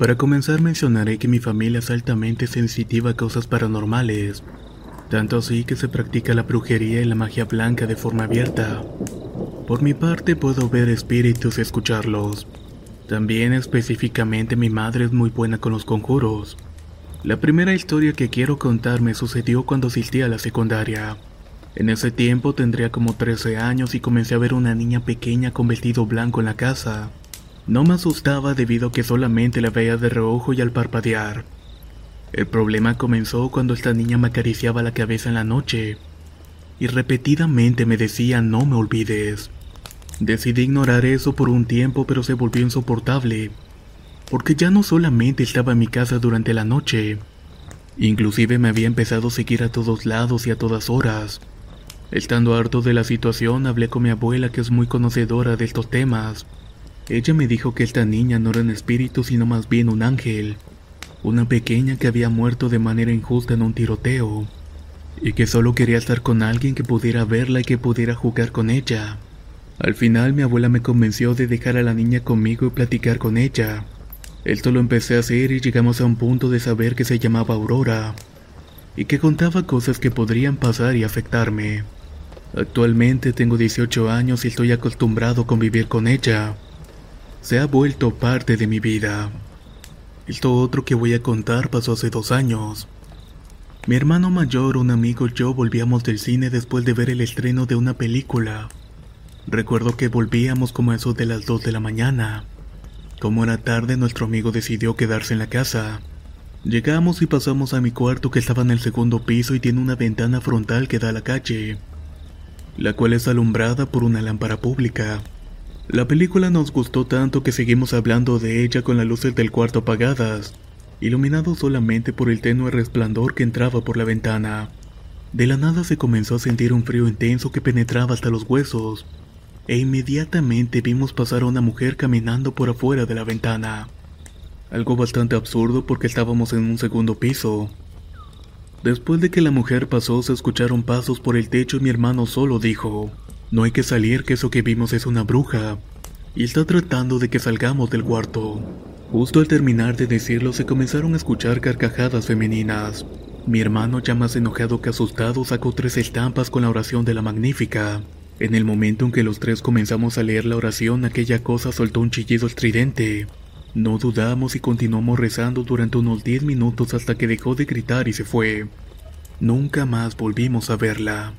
Para comenzar mencionaré que mi familia es altamente sensitiva a cosas paranormales, tanto así que se practica la brujería y la magia blanca de forma abierta. Por mi parte puedo ver espíritus y escucharlos. También específicamente mi madre es muy buena con los conjuros. La primera historia que quiero contar me sucedió cuando asistí a la secundaria. En ese tiempo tendría como 13 años y comencé a ver una niña pequeña con vestido blanco en la casa. No me asustaba debido a que solamente la veía de reojo y al parpadear. El problema comenzó cuando esta niña me acariciaba la cabeza en la noche y repetidamente me decía no me olvides. Decidí ignorar eso por un tiempo pero se volvió insoportable, porque ya no solamente estaba en mi casa durante la noche, inclusive me había empezado a seguir a todos lados y a todas horas. Estando harto de la situación hablé con mi abuela que es muy conocedora de estos temas ella me dijo que esta niña no era un espíritu sino más bien un ángel, una pequeña que había muerto de manera injusta en un tiroteo, y que solo quería estar con alguien que pudiera verla y que pudiera jugar con ella. Al final mi abuela me convenció de dejar a la niña conmigo y platicar con ella. Esto lo empecé a hacer y llegamos a un punto de saber que se llamaba Aurora, y que contaba cosas que podrían pasar y afectarme. Actualmente tengo 18 años y estoy acostumbrado a convivir con ella se ha vuelto parte de mi vida. Esto otro que voy a contar pasó hace dos años. Mi hermano mayor, un amigo y yo volvíamos del cine después de ver el estreno de una película. Recuerdo que volvíamos como a eso de las 2 de la mañana. Como era tarde, nuestro amigo decidió quedarse en la casa. Llegamos y pasamos a mi cuarto que estaba en el segundo piso y tiene una ventana frontal que da a la calle, la cual es alumbrada por una lámpara pública. La película nos gustó tanto que seguimos hablando de ella con las luces del cuarto apagadas, iluminado solamente por el tenue resplandor que entraba por la ventana. De la nada se comenzó a sentir un frío intenso que penetraba hasta los huesos, e inmediatamente vimos pasar a una mujer caminando por afuera de la ventana. Algo bastante absurdo porque estábamos en un segundo piso. Después de que la mujer pasó se escucharon pasos por el techo y mi hermano solo dijo, no hay que salir, que eso que vimos es una bruja. Y está tratando de que salgamos del cuarto. Justo al terminar de decirlo se comenzaron a escuchar carcajadas femeninas. Mi hermano, ya más enojado que asustado, sacó tres estampas con la oración de la magnífica. En el momento en que los tres comenzamos a leer la oración, aquella cosa soltó un chillido estridente. No dudamos y continuamos rezando durante unos 10 minutos hasta que dejó de gritar y se fue. Nunca más volvimos a verla.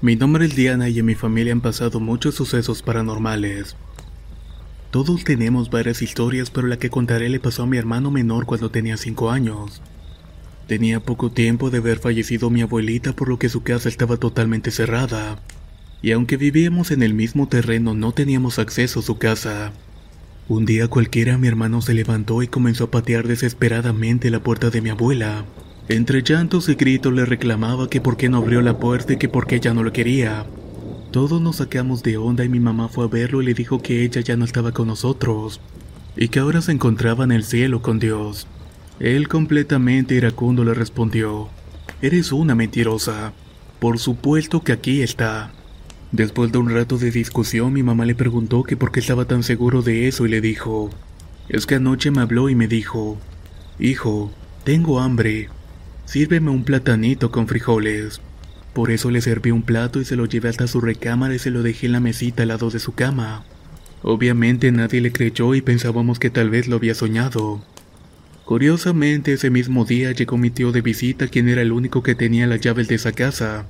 Mi nombre es Diana y en mi familia han pasado muchos sucesos paranormales. Todos tenemos varias historias, pero la que contaré le pasó a mi hermano menor cuando tenía 5 años. Tenía poco tiempo de haber fallecido mi abuelita por lo que su casa estaba totalmente cerrada, y aunque vivíamos en el mismo terreno no teníamos acceso a su casa. Un día cualquiera mi hermano se levantó y comenzó a patear desesperadamente la puerta de mi abuela. Entre llantos y gritos le reclamaba que por qué no abrió la puerta y que por qué ella no lo quería. Todos nos sacamos de onda y mi mamá fue a verlo y le dijo que ella ya no estaba con nosotros y que ahora se encontraba en el cielo con Dios. Él completamente iracundo le respondió, Eres una mentirosa. Por supuesto que aquí está. Después de un rato de discusión mi mamá le preguntó que por qué estaba tan seguro de eso y le dijo, es que anoche me habló y me dijo, Hijo, tengo hambre. Sírveme un platanito con frijoles. Por eso le serví un plato y se lo llevé hasta su recámara y se lo dejé en la mesita al lado de su cama. Obviamente nadie le creyó y pensábamos que tal vez lo había soñado. Curiosamente ese mismo día llegó mi tío de visita quien era el único que tenía las llaves de esa casa.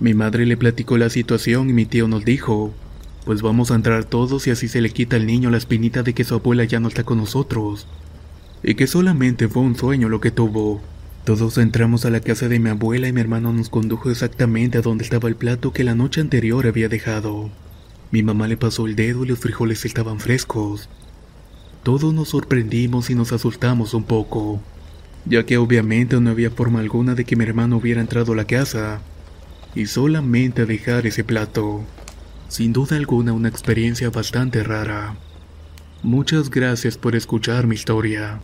Mi madre le platicó la situación y mi tío nos dijo, Pues vamos a entrar todos y así se le quita al niño la espinita de que su abuela ya no está con nosotros. Y que solamente fue un sueño lo que tuvo. Todos entramos a la casa de mi abuela y mi hermano nos condujo exactamente a donde estaba el plato que la noche anterior había dejado. Mi mamá le pasó el dedo y los frijoles estaban frescos. Todos nos sorprendimos y nos asustamos un poco, ya que obviamente no había forma alguna de que mi hermano hubiera entrado a la casa y solamente a dejar ese plato. Sin duda alguna una experiencia bastante rara. Muchas gracias por escuchar mi historia.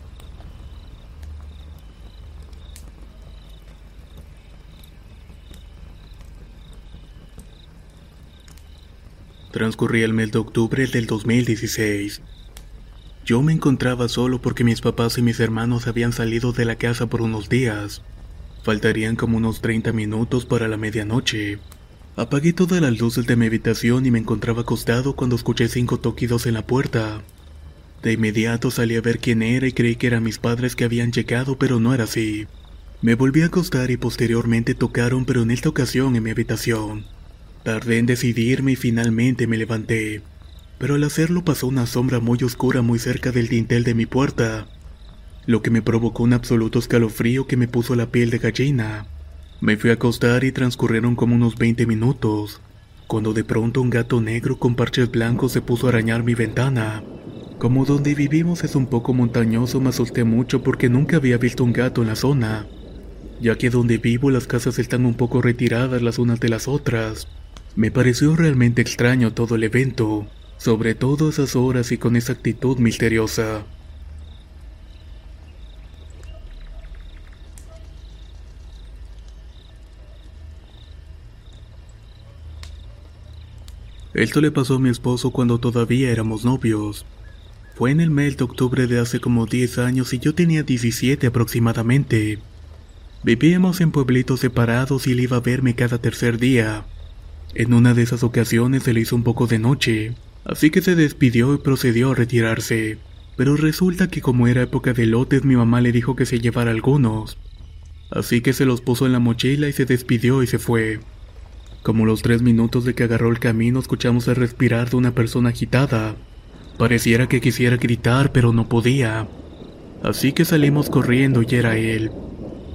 Transcurría el mes de octubre del 2016. Yo me encontraba solo porque mis papás y mis hermanos habían salido de la casa por unos días. Faltarían como unos 30 minutos para la medianoche. Apagué todas las luces de mi habitación y me encontraba acostado cuando escuché cinco toquidos en la puerta. De inmediato salí a ver quién era y creí que eran mis padres que habían llegado, pero no era así. Me volví a acostar y posteriormente tocaron, pero en esta ocasión en mi habitación. Tardé en decidirme y finalmente me levanté. Pero al hacerlo pasó una sombra muy oscura muy cerca del dintel de mi puerta, lo que me provocó un absoluto escalofrío que me puso la piel de gallina. Me fui a acostar y transcurrieron como unos 20 minutos, cuando de pronto un gato negro con parches blancos se puso a arañar mi ventana. Como donde vivimos es un poco montañoso, me asusté mucho porque nunca había visto un gato en la zona, ya que donde vivo las casas están un poco retiradas las unas de las otras. Me pareció realmente extraño todo el evento, sobre todo esas horas y con esa actitud misteriosa. Esto le pasó a mi esposo cuando todavía éramos novios. Fue en el mes de octubre de hace como 10 años y yo tenía 17 aproximadamente. Vivíamos en pueblitos separados y él iba a verme cada tercer día. En una de esas ocasiones se le hizo un poco de noche, así que se despidió y procedió a retirarse. Pero resulta que como era época de lotes mi mamá le dijo que se llevara algunos. Así que se los puso en la mochila y se despidió y se fue. Como los tres minutos de que agarró el camino escuchamos el respirar de una persona agitada. Pareciera que quisiera gritar pero no podía. Así que salimos corriendo y era él.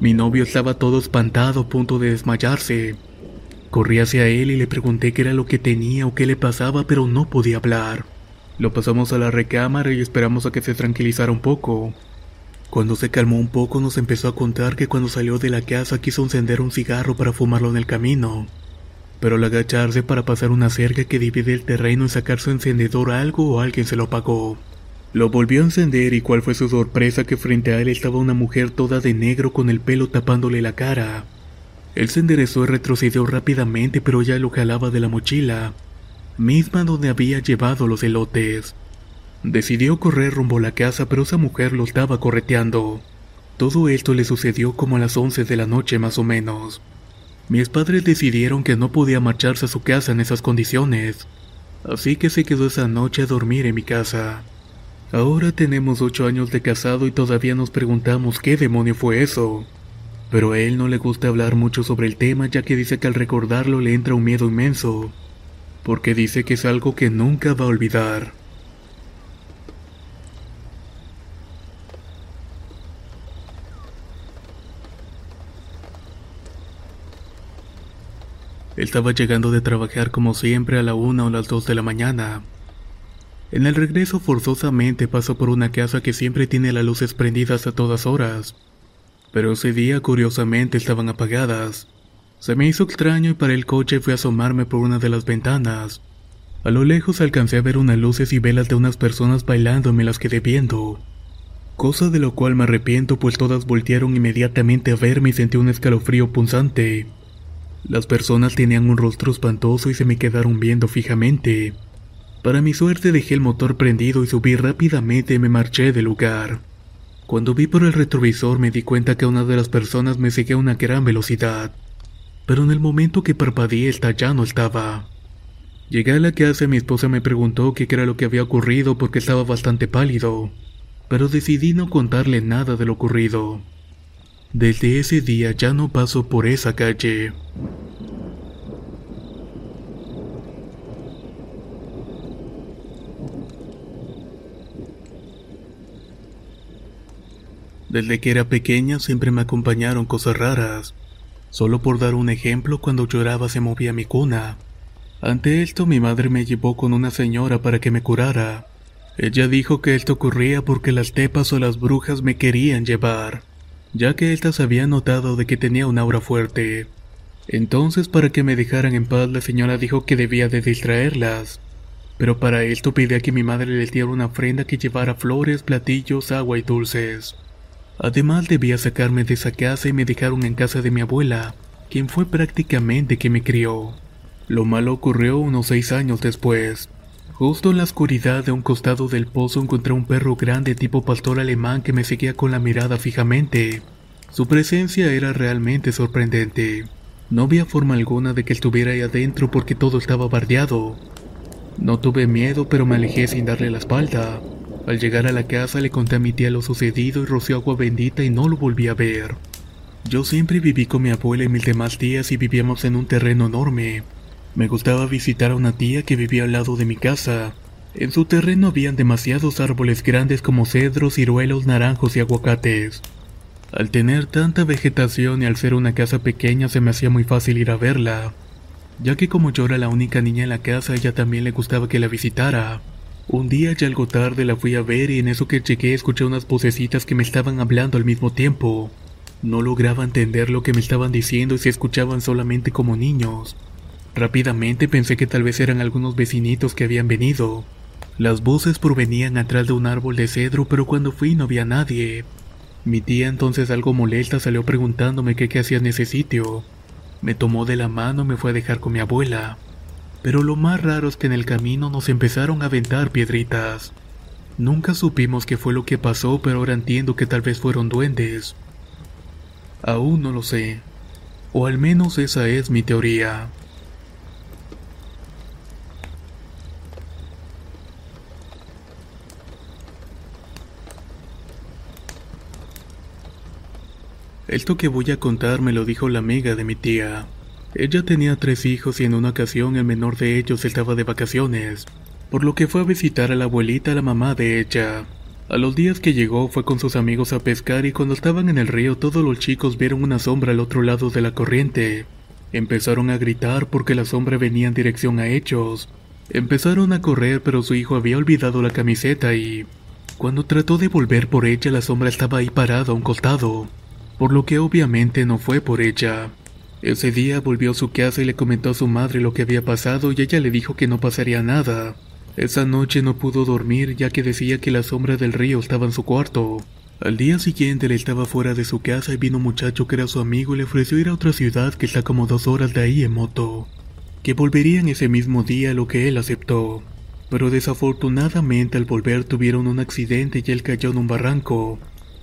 Mi novio estaba todo espantado a punto de desmayarse. Corrí hacia él y le pregunté qué era lo que tenía o qué le pasaba, pero no podía hablar. Lo pasamos a la recámara y esperamos a que se tranquilizara un poco. Cuando se calmó un poco nos empezó a contar que cuando salió de la casa quiso encender un cigarro para fumarlo en el camino. Pero al agacharse para pasar una cerca que divide el terreno y sacar su encendedor algo o alguien se lo apagó. Lo volvió a encender y cuál fue su sorpresa que frente a él estaba una mujer toda de negro con el pelo tapándole la cara. Él se enderezó y retrocedió rápidamente, pero ya lo jalaba de la mochila, misma donde había llevado los elotes. Decidió correr rumbo a la casa, pero esa mujer lo estaba correteando. Todo esto le sucedió como a las 11 de la noche más o menos. Mis padres decidieron que no podía marcharse a su casa en esas condiciones, así que se quedó esa noche a dormir en mi casa. Ahora tenemos ocho años de casado y todavía nos preguntamos qué demonio fue eso pero a él no le gusta hablar mucho sobre el tema ya que dice que al recordarlo le entra un miedo inmenso, porque dice que es algo que nunca va a olvidar. Estaba llegando de trabajar como siempre a la una o las dos de la mañana. En el regreso forzosamente pasó por una casa que siempre tiene las luces prendidas a todas horas pero ese día curiosamente estaban apagadas. Se me hizo extraño y para el coche fui a asomarme por una de las ventanas. A lo lejos alcancé a ver unas luces y velas de unas personas bailando y me las quedé viendo. Cosa de lo cual me arrepiento pues todas voltearon inmediatamente a verme y sentí un escalofrío punzante. Las personas tenían un rostro espantoso y se me quedaron viendo fijamente. Para mi suerte dejé el motor prendido y subí rápidamente y me marché del lugar. Cuando vi por el retrovisor me di cuenta que una de las personas me seguía a una gran velocidad, pero en el momento que parpadeé esta ya no estaba. Llegué a la casa y mi esposa me preguntó qué era lo que había ocurrido porque estaba bastante pálido, pero decidí no contarle nada de lo ocurrido. Desde ese día ya no paso por esa calle. Desde que era pequeña siempre me acompañaron cosas raras. Solo por dar un ejemplo, cuando lloraba se movía mi cuna. Ante esto mi madre me llevó con una señora para que me curara. Ella dijo que esto ocurría porque las tepas o las brujas me querían llevar, ya que éstas habían notado de que tenía un aura fuerte. Entonces para que me dejaran en paz la señora dijo que debía de distraerlas. Pero para esto pedía que mi madre le diera una ofrenda que llevara flores, platillos, agua y dulces. Además debía sacarme de esa casa y me dejaron en casa de mi abuela, quien fue prácticamente que me crió. Lo malo ocurrió unos seis años después. Justo en la oscuridad de un costado del pozo encontré un perro grande tipo pastor alemán que me seguía con la mirada fijamente. Su presencia era realmente sorprendente. No había forma alguna de que estuviera ahí adentro porque todo estaba bardeado. No tuve miedo, pero me alejé sin darle la espalda. Al llegar a la casa le conté a mi tía lo sucedido y roció agua bendita y no lo volví a ver. Yo siempre viví con mi abuela y mis demás tías y vivíamos en un terreno enorme. Me gustaba visitar a una tía que vivía al lado de mi casa. En su terreno habían demasiados árboles grandes como cedros, ciruelos, naranjos y aguacates. Al tener tanta vegetación y al ser una casa pequeña se me hacía muy fácil ir a verla, ya que como yo era la única niña en la casa, ella también le gustaba que la visitara. Un día ya algo tarde la fui a ver y en eso que llegué escuché unas vocecitas que me estaban hablando al mismo tiempo. No lograba entender lo que me estaban diciendo y se escuchaban solamente como niños. Rápidamente pensé que tal vez eran algunos vecinitos que habían venido. Las voces provenían atrás de un árbol de cedro, pero cuando fui no había nadie. Mi tía entonces algo molesta salió preguntándome qué, qué hacía en ese sitio. Me tomó de la mano y me fue a dejar con mi abuela. Pero lo más raro es que en el camino nos empezaron a aventar piedritas. Nunca supimos qué fue lo que pasó, pero ahora entiendo que tal vez fueron duendes. Aún no lo sé. O al menos esa es mi teoría. Esto que voy a contar me lo dijo la amiga de mi tía. Ella tenía tres hijos y en una ocasión el menor de ellos estaba de vacaciones, por lo que fue a visitar a la abuelita, la mamá de ella. A los días que llegó fue con sus amigos a pescar y cuando estaban en el río todos los chicos vieron una sombra al otro lado de la corriente. Empezaron a gritar porque la sombra venía en dirección a ellos. Empezaron a correr pero su hijo había olvidado la camiseta y... Cuando trató de volver por ella la sombra estaba ahí parada a un costado, por lo que obviamente no fue por ella. Ese día volvió a su casa y le comentó a su madre lo que había pasado y ella le dijo que no pasaría nada. Esa noche no pudo dormir ya que decía que la sombra del río estaba en su cuarto. Al día siguiente él estaba fuera de su casa y vino un muchacho que era su amigo y le ofreció ir a otra ciudad que está como dos horas de ahí en moto. Que volverían ese mismo día lo que él aceptó. Pero desafortunadamente al volver tuvieron un accidente y él cayó en un barranco.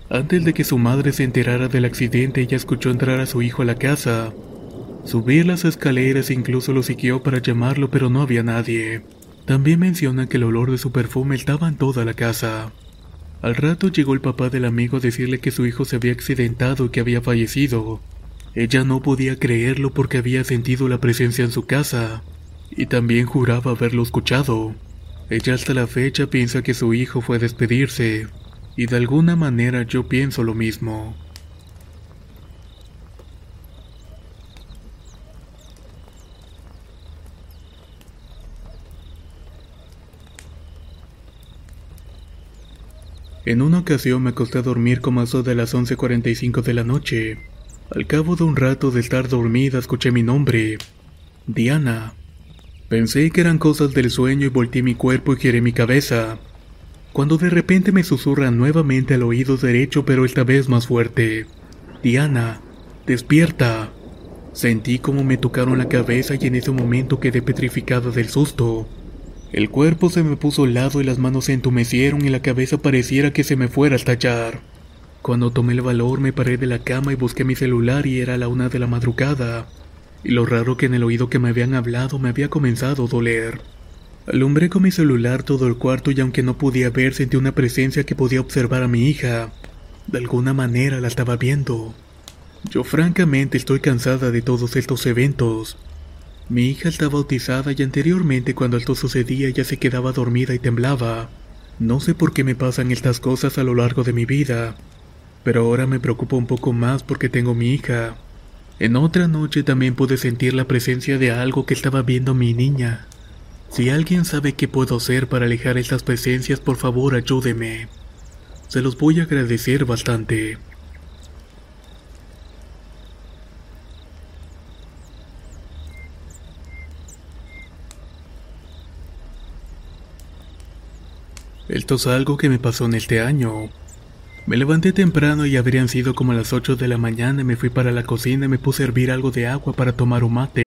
Antes de que su madre se enterara del accidente, ella escuchó entrar a su hijo a la casa. Subir las escaleras e incluso lo siguió para llamarlo, pero no había nadie. También menciona que el olor de su perfume estaba en toda la casa. Al rato llegó el papá del amigo a decirle que su hijo se había accidentado y que había fallecido. Ella no podía creerlo porque había sentido la presencia en su casa, y también juraba haberlo escuchado. Ella hasta la fecha piensa que su hijo fue a despedirse, y de alguna manera yo pienso lo mismo. En una ocasión me acosté a dormir como eso de las 11.45 de la noche. Al cabo de un rato de estar dormida escuché mi nombre. Diana. Pensé que eran cosas del sueño y volteé mi cuerpo y giré mi cabeza cuando de repente me susurran nuevamente al oído derecho pero esta vez más fuerte. Diana, despierta. Sentí como me tocaron la cabeza y en ese momento quedé petrificada del susto. El cuerpo se me puso lado y las manos se entumecieron y la cabeza pareciera que se me fuera a estallar. Cuando tomé el valor me paré de la cama y busqué mi celular y era la una de la madrugada. Y lo raro que en el oído que me habían hablado me había comenzado a doler. Alumbré con mi celular todo el cuarto y aunque no podía ver sentí una presencia que podía observar a mi hija. De alguna manera la estaba viendo. Yo francamente estoy cansada de todos estos eventos. Mi hija está bautizada y anteriormente cuando esto sucedía ella se quedaba dormida y temblaba. No sé por qué me pasan estas cosas a lo largo de mi vida, pero ahora me preocupa un poco más porque tengo mi hija. En otra noche también pude sentir la presencia de algo que estaba viendo mi niña. Si alguien sabe qué puedo hacer para alejar estas presencias, por favor ayúdeme. Se los voy a agradecer bastante. Esto es algo que me pasó en este año. Me levanté temprano y habrían sido como las 8 de la mañana me fui para la cocina y me puse a hervir algo de agua para tomar un mate.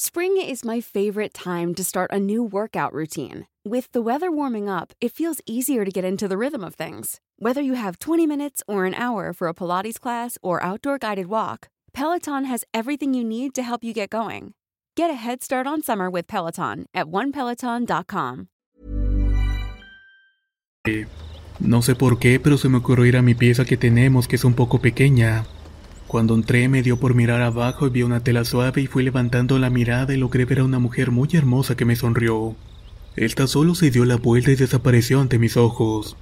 Spring is my favorite time to start a new workout routine. With the weather warming up, it feels easier to get into the rhythm of things. Whether you have 20 minutes or an hour for a Pilates class or outdoor guided walk, Peloton has everything you need to help you get going. Get a head start on summer with Peloton at onepeloton.com. No sé por qué, pero se me ocurrió ir a mi pieza que tenemos, que es un poco pequeña. Cuando entré me dio por mirar abajo y vi una tela suave y fui levantando la mirada y logré ver a una mujer muy hermosa que me sonrió. Esta solo se dio la vuelta y desapareció ante mis ojos.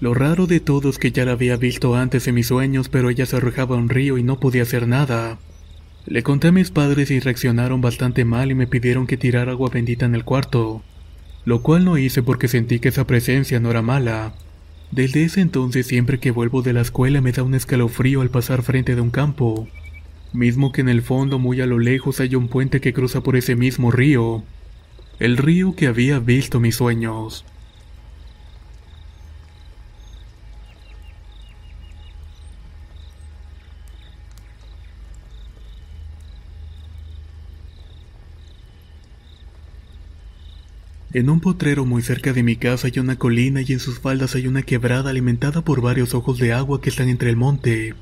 Lo raro de todo es que ya la había visto antes en mis sueños, pero ella se arrojaba a un río y no podía hacer nada. Le conté a mis padres y reaccionaron bastante mal y me pidieron que tirara agua bendita en el cuarto, lo cual no hice porque sentí que esa presencia no era mala. Desde ese entonces siempre que vuelvo de la escuela me da un escalofrío al pasar frente de un campo, mismo que en el fondo muy a lo lejos hay un puente que cruza por ese mismo río, el río que había visto mis sueños. En un potrero muy cerca de mi casa hay una colina y en sus faldas hay una quebrada alimentada por varios ojos de agua que están entre el monte.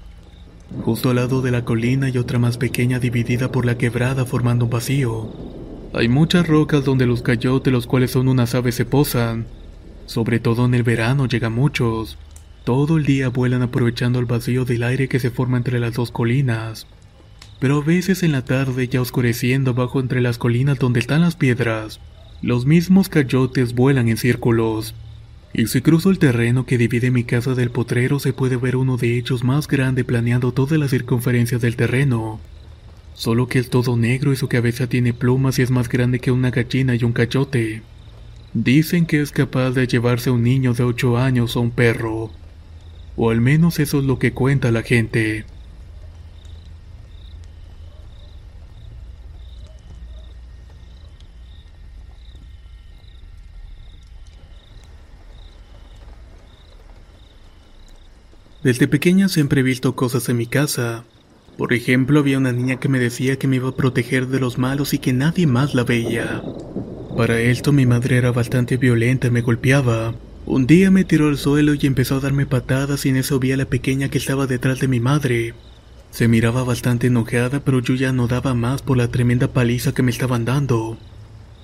Justo al lado de la colina hay otra más pequeña dividida por la quebrada formando un vacío. Hay muchas rocas donde los cayotes, los cuales son unas aves, se posan. Sobre todo en el verano llegan muchos. Todo el día vuelan aprovechando el vacío del aire que se forma entre las dos colinas. Pero a veces en la tarde, ya oscureciendo abajo entre las colinas donde están las piedras, los mismos cayotes vuelan en círculos. Y si cruzo el terreno que divide mi casa del potrero se puede ver uno de ellos más grande planeando toda la circunferencia del terreno. Solo que es todo negro y su cabeza tiene plumas y es más grande que una gallina y un cayote. Dicen que es capaz de llevarse a un niño de 8 años o un perro. O al menos eso es lo que cuenta la gente. Desde pequeña siempre he visto cosas en mi casa. Por ejemplo, había una niña que me decía que me iba a proteger de los malos y que nadie más la veía. Para esto mi madre era bastante violenta y me golpeaba. Un día me tiró al suelo y empezó a darme patadas y en eso vi a la pequeña que estaba detrás de mi madre. Se miraba bastante enojada, pero yo ya no daba más por la tremenda paliza que me estaban dando.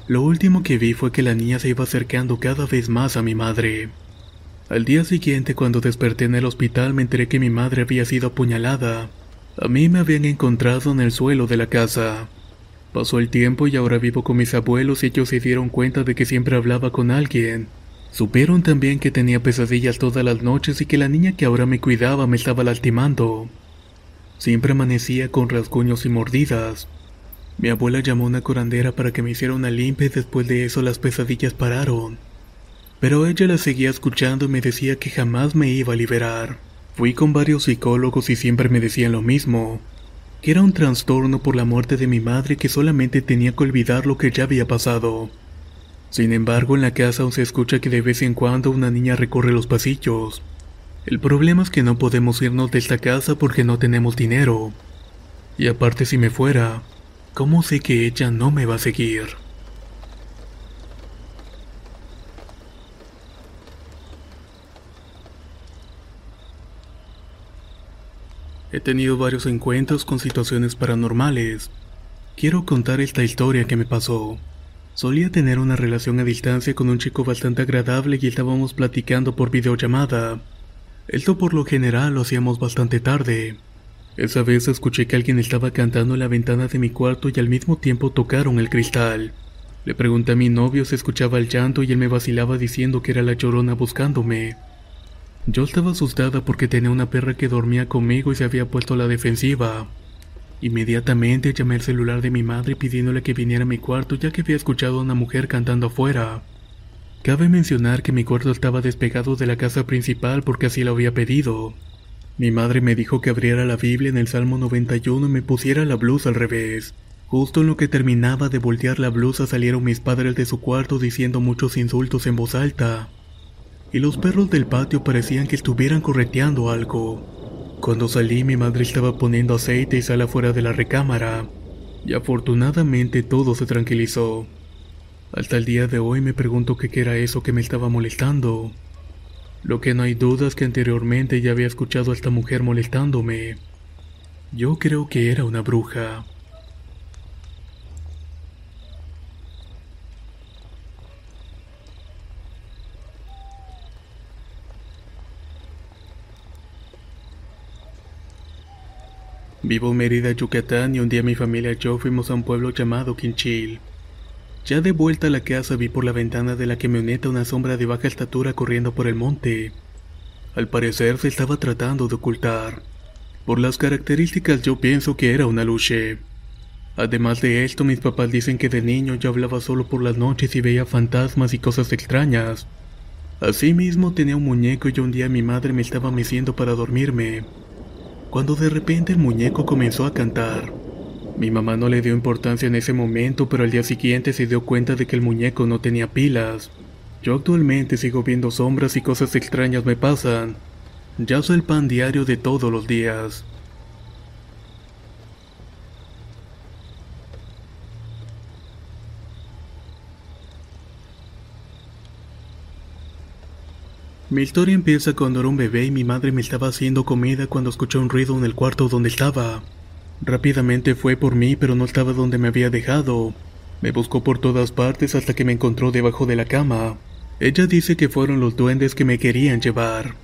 Lo último que vi fue que la niña se iba acercando cada vez más a mi madre. Al día siguiente, cuando desperté en el hospital, me enteré que mi madre había sido apuñalada. A mí me habían encontrado en el suelo de la casa. Pasó el tiempo y ahora vivo con mis abuelos y ellos se dieron cuenta de que siempre hablaba con alguien. Supieron también que tenía pesadillas todas las noches y que la niña que ahora me cuidaba me estaba lastimando. Siempre amanecía con rasguños y mordidas. Mi abuela llamó a una curandera para que me hiciera una limpia y después de eso las pesadillas pararon. Pero ella la seguía escuchando y me decía que jamás me iba a liberar. Fui con varios psicólogos y siempre me decían lo mismo, que era un trastorno por la muerte de mi madre que solamente tenía que olvidar lo que ya había pasado. Sin embargo, en la casa aún se escucha que de vez en cuando una niña recorre los pasillos. El problema es que no podemos irnos de esta casa porque no tenemos dinero. Y aparte si me fuera, ¿cómo sé que ella no me va a seguir? He tenido varios encuentros con situaciones paranormales. Quiero contar esta historia que me pasó. Solía tener una relación a distancia con un chico bastante agradable y estábamos platicando por videollamada. Esto por lo general lo hacíamos bastante tarde. Esa vez escuché que alguien estaba cantando en la ventana de mi cuarto y al mismo tiempo tocaron el cristal. Le pregunté a mi novio si escuchaba el llanto y él me vacilaba diciendo que era la llorona buscándome. Yo estaba asustada porque tenía una perra que dormía conmigo y se había puesto a la defensiva. Inmediatamente llamé al celular de mi madre pidiéndole que viniera a mi cuarto ya que había escuchado a una mujer cantando afuera. Cabe mencionar que mi cuarto estaba despegado de la casa principal porque así lo había pedido. Mi madre me dijo que abriera la Biblia en el Salmo 91 y me pusiera la blusa al revés. Justo en lo que terminaba de voltear la blusa salieron mis padres de su cuarto diciendo muchos insultos en voz alta. Y los perros del patio parecían que estuvieran correteando algo. Cuando salí mi madre estaba poniendo aceite y sal afuera de la recámara. Y afortunadamente todo se tranquilizó. Hasta el día de hoy me pregunto qué era eso que me estaba molestando. Lo que no hay duda es que anteriormente ya había escuchado a esta mujer molestándome. Yo creo que era una bruja. Vivo en Mérida, Yucatán y un día mi familia y yo fuimos a un pueblo llamado Quinchil. Ya de vuelta a la casa vi por la ventana de la camioneta una sombra de baja estatura corriendo por el monte. Al parecer se estaba tratando de ocultar. Por las características yo pienso que era una luche. Además de esto, mis papás dicen que de niño yo hablaba solo por las noches y veía fantasmas y cosas extrañas. Asimismo tenía un muñeco y un día mi madre me estaba meciendo para dormirme. Cuando de repente el muñeco comenzó a cantar. Mi mamá no le dio importancia en ese momento, pero al día siguiente se dio cuenta de que el muñeco no tenía pilas. Yo actualmente sigo viendo sombras y cosas extrañas me pasan. Ya soy el pan diario de todos los días. Mi historia empieza cuando era un bebé y mi madre me estaba haciendo comida cuando escuché un ruido en el cuarto donde estaba. Rápidamente fue por mí, pero no estaba donde me había dejado. Me buscó por todas partes hasta que me encontró debajo de la cama. Ella dice que fueron los duendes que me querían llevar.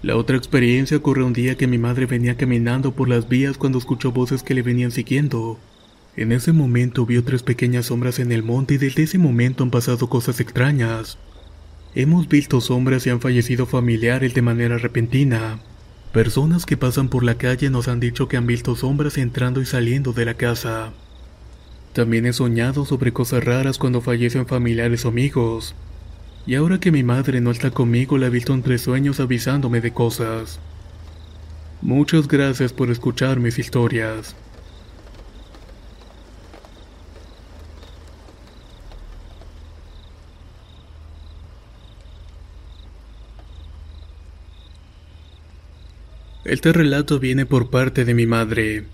La otra experiencia ocurrió un día que mi madre venía caminando por las vías cuando escuchó voces que le venían siguiendo. En ese momento vio tres pequeñas sombras en el monte y desde ese momento han pasado cosas extrañas. Hemos visto sombras y han fallecido familiares de manera repentina. Personas que pasan por la calle nos han dicho que han visto sombras entrando y saliendo de la casa. También he soñado sobre cosas raras cuando fallecen familiares o amigos. Y ahora que mi madre no está conmigo, la he visto entre sueños avisándome de cosas. Muchas gracias por escuchar mis historias. Este relato viene por parte de mi madre.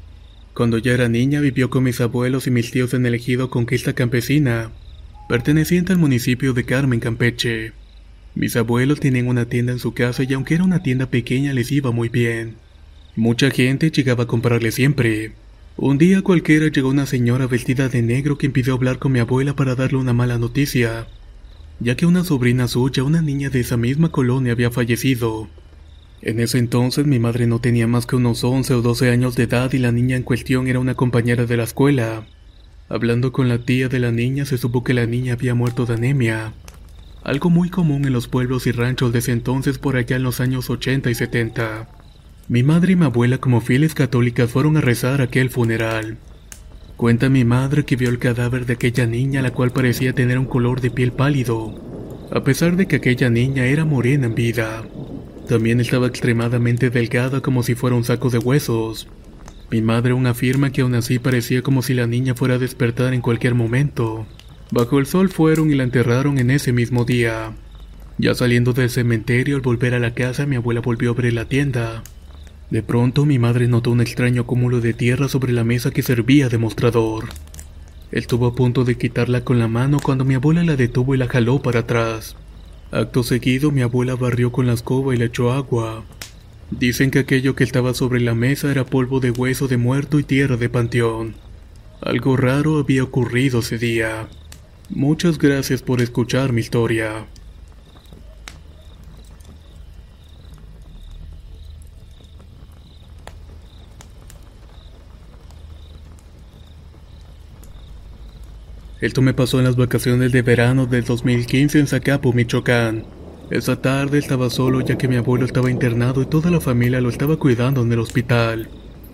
Cuando ya era niña vivió con mis abuelos y mis tíos en el ejido Conquista Campesina, perteneciente al municipio de Carmen, Campeche. Mis abuelos tenían una tienda en su casa y aunque era una tienda pequeña les iba muy bien. Mucha gente llegaba a comprarle siempre. Un día cualquiera llegó una señora vestida de negro que impidió hablar con mi abuela para darle una mala noticia, ya que una sobrina suya, una niña de esa misma colonia, había fallecido. En ese entonces mi madre no tenía más que unos 11 o 12 años de edad y la niña en cuestión era una compañera de la escuela. Hablando con la tía de la niña se supo que la niña había muerto de anemia. Algo muy común en los pueblos y ranchos de ese entonces por allá en los años 80 y 70. Mi madre y mi abuela como fieles católicas fueron a rezar aquel funeral. Cuenta mi madre que vio el cadáver de aquella niña la cual parecía tener un color de piel pálido, a pesar de que aquella niña era morena en vida. También estaba extremadamente delgada como si fuera un saco de huesos. Mi madre aún afirma que aún así parecía como si la niña fuera a despertar en cualquier momento. Bajo el sol fueron y la enterraron en ese mismo día. Ya saliendo del cementerio al volver a la casa mi abuela volvió a abrir la tienda. De pronto mi madre notó un extraño cúmulo de tierra sobre la mesa que servía de mostrador. Estuvo a punto de quitarla con la mano cuando mi abuela la detuvo y la jaló para atrás. Acto seguido mi abuela barrió con la escoba y le echó agua. Dicen que aquello que estaba sobre la mesa era polvo de hueso de muerto y tierra de panteón. Algo raro había ocurrido ese día. Muchas gracias por escuchar mi historia. Esto me pasó en las vacaciones de verano del 2015 en Zacapu, Michoacán. Esa tarde estaba solo ya que mi abuelo estaba internado y toda la familia lo estaba cuidando en el hospital.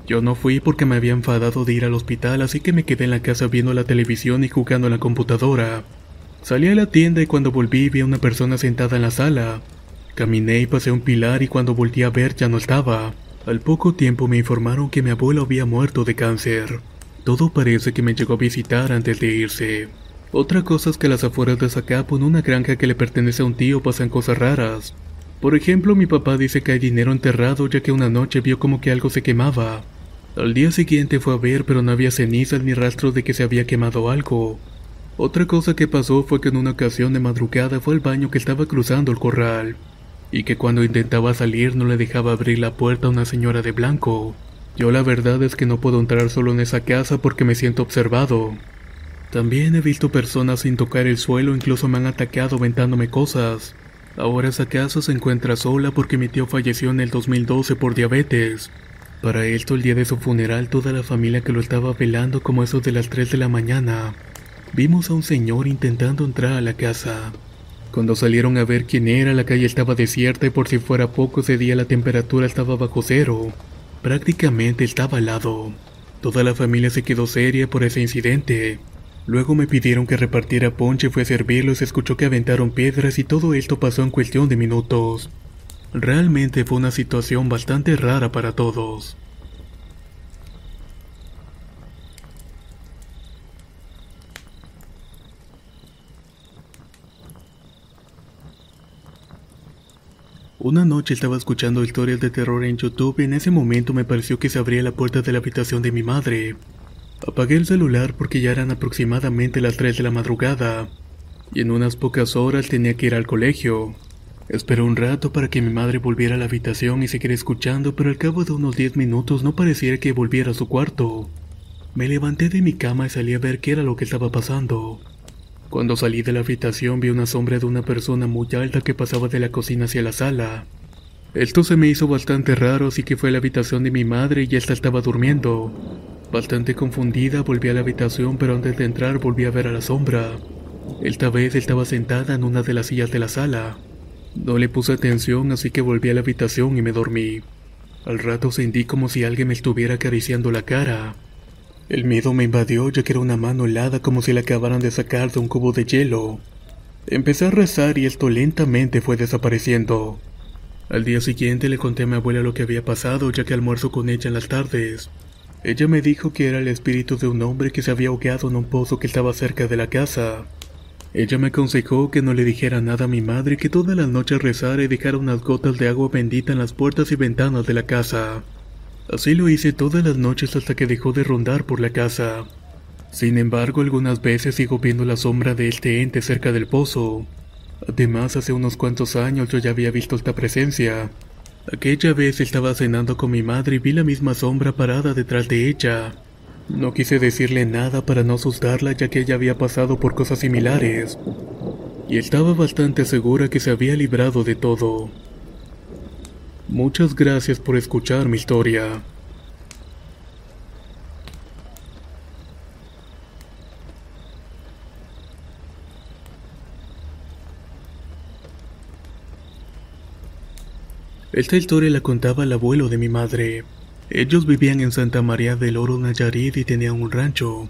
Yo no fui porque me había enfadado de ir al hospital, así que me quedé en la casa viendo la televisión y jugando en la computadora. Salí a la tienda y cuando volví vi a una persona sentada en la sala. Caminé y pasé un pilar y cuando volví a ver ya no estaba. Al poco tiempo me informaron que mi abuelo había muerto de cáncer. Todo parece que me llegó a visitar antes de irse. Otra cosa es que a las afueras de Zacapo, en una granja que le pertenece a un tío, pasan cosas raras. Por ejemplo, mi papá dice que hay dinero enterrado ya que una noche vio como que algo se quemaba. Al día siguiente fue a ver pero no había cenizas ni rastros de que se había quemado algo. Otra cosa que pasó fue que en una ocasión de madrugada fue al baño que estaba cruzando el corral, y que cuando intentaba salir no le dejaba abrir la puerta a una señora de blanco. Yo la verdad es que no puedo entrar solo en esa casa porque me siento observado. También he visto personas sin tocar el suelo, incluso me han atacado aventándome cosas. Ahora esa casa se encuentra sola porque mi tío falleció en el 2012 por diabetes. Para esto, el día de su funeral, toda la familia que lo estaba velando como eso de las 3 de la mañana, vimos a un señor intentando entrar a la casa. Cuando salieron a ver quién era, la calle estaba desierta y por si fuera poco ese día la temperatura estaba bajo cero. Prácticamente estaba al lado. Toda la familia se quedó seria por ese incidente. Luego me pidieron que repartiera ponche, fue a servirlo y se escuchó que aventaron piedras y todo esto pasó en cuestión de minutos. Realmente fue una situación bastante rara para todos. Una noche estaba escuchando historias de terror en YouTube y en ese momento me pareció que se abría la puerta de la habitación de mi madre. Apagué el celular porque ya eran aproximadamente las 3 de la madrugada y en unas pocas horas tenía que ir al colegio. Esperé un rato para que mi madre volviera a la habitación y seguir escuchando, pero al cabo de unos 10 minutos no pareciera que volviera a su cuarto. Me levanté de mi cama y salí a ver qué era lo que estaba pasando. Cuando salí de la habitación vi una sombra de una persona muy alta que pasaba de la cocina hacia la sala. Esto se me hizo bastante raro, así que fue a la habitación de mi madre y esta estaba durmiendo. Bastante confundida volví a la habitación, pero antes de entrar volví a ver a la sombra. Esta vez estaba sentada en una de las sillas de la sala. No le puse atención, así que volví a la habitación y me dormí. Al rato sentí como si alguien me estuviera acariciando la cara. El miedo me invadió ya que era una mano helada como si la acabaran de sacar de un cubo de hielo. Empecé a rezar y esto lentamente fue desapareciendo. Al día siguiente le conté a mi abuela lo que había pasado ya que almuerzo con ella en las tardes. Ella me dijo que era el espíritu de un hombre que se había ahogado en un pozo que estaba cerca de la casa. Ella me aconsejó que no le dijera nada a mi madre que todas las noches rezara y dejara unas gotas de agua bendita en las puertas y ventanas de la casa. Así lo hice todas las noches hasta que dejó de rondar por la casa. Sin embargo, algunas veces sigo viendo la sombra de este ente cerca del pozo. Además, hace unos cuantos años yo ya había visto esta presencia. Aquella vez estaba cenando con mi madre y vi la misma sombra parada detrás de ella. No quise decirle nada para no asustarla ya que ella había pasado por cosas similares. Y estaba bastante segura que se había librado de todo. Muchas gracias por escuchar mi historia. Esta historia la contaba el abuelo de mi madre. Ellos vivían en Santa María del Oro, Nayarit y tenían un rancho.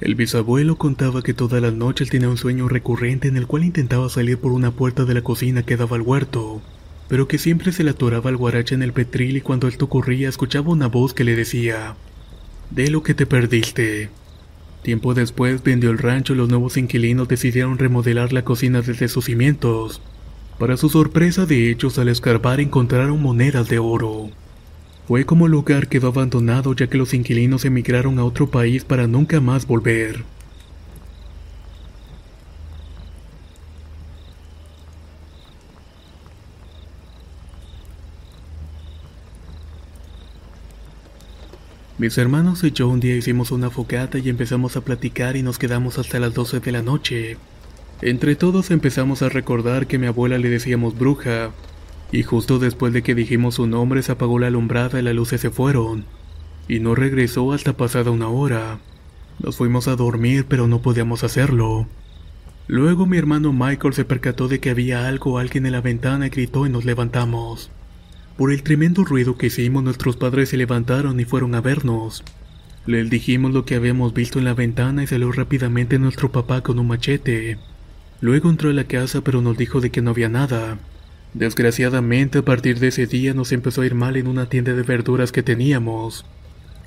El bisabuelo contaba que todas las noches tenía un sueño recurrente en el cual intentaba salir por una puerta de la cocina que daba al huerto, pero que siempre se le atoraba el guarache en el petril y cuando esto ocurría escuchaba una voz que le decía, de lo que te perdiste. Tiempo después vendió el rancho y los nuevos inquilinos decidieron remodelar la cocina desde sus cimientos. Para su sorpresa de hechos al escarbar encontraron monedas de oro. Fue como el lugar quedó abandonado ya que los inquilinos emigraron a otro país para nunca más volver. Mis hermanos y yo un día hicimos una fogata y empezamos a platicar y nos quedamos hasta las 12 de la noche. Entre todos empezamos a recordar que a mi abuela le decíamos bruja, y justo después de que dijimos su nombre se apagó la alumbrada y las luces se fueron, y no regresó hasta pasada una hora. Nos fuimos a dormir pero no podíamos hacerlo. Luego mi hermano Michael se percató de que había algo alguien en la ventana y gritó y nos levantamos. Por el tremendo ruido que hicimos nuestros padres se levantaron y fueron a vernos. Les dijimos lo que habíamos visto en la ventana y salió rápidamente nuestro papá con un machete. Luego entró a la casa pero nos dijo de que no había nada. Desgraciadamente a partir de ese día nos empezó a ir mal en una tienda de verduras que teníamos.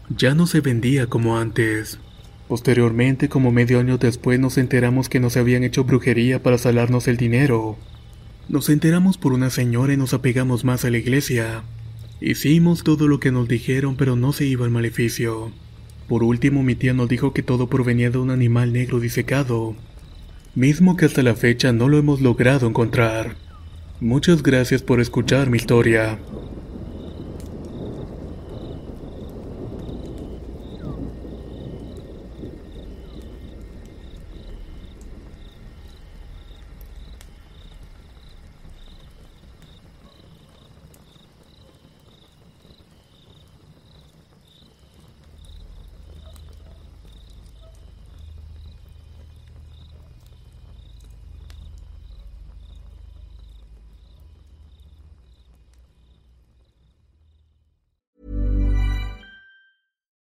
Ya no se vendía como antes. Posteriormente, como medio año después, nos enteramos que nos habían hecho brujería para salarnos el dinero. Nos enteramos por una señora y nos apegamos más a la iglesia. Hicimos todo lo que nos dijeron, pero no se iba el maleficio. Por último, mi tía nos dijo que todo provenía de un animal negro disecado, mismo que hasta la fecha no lo hemos logrado encontrar. Muchas gracias por escuchar mi historia.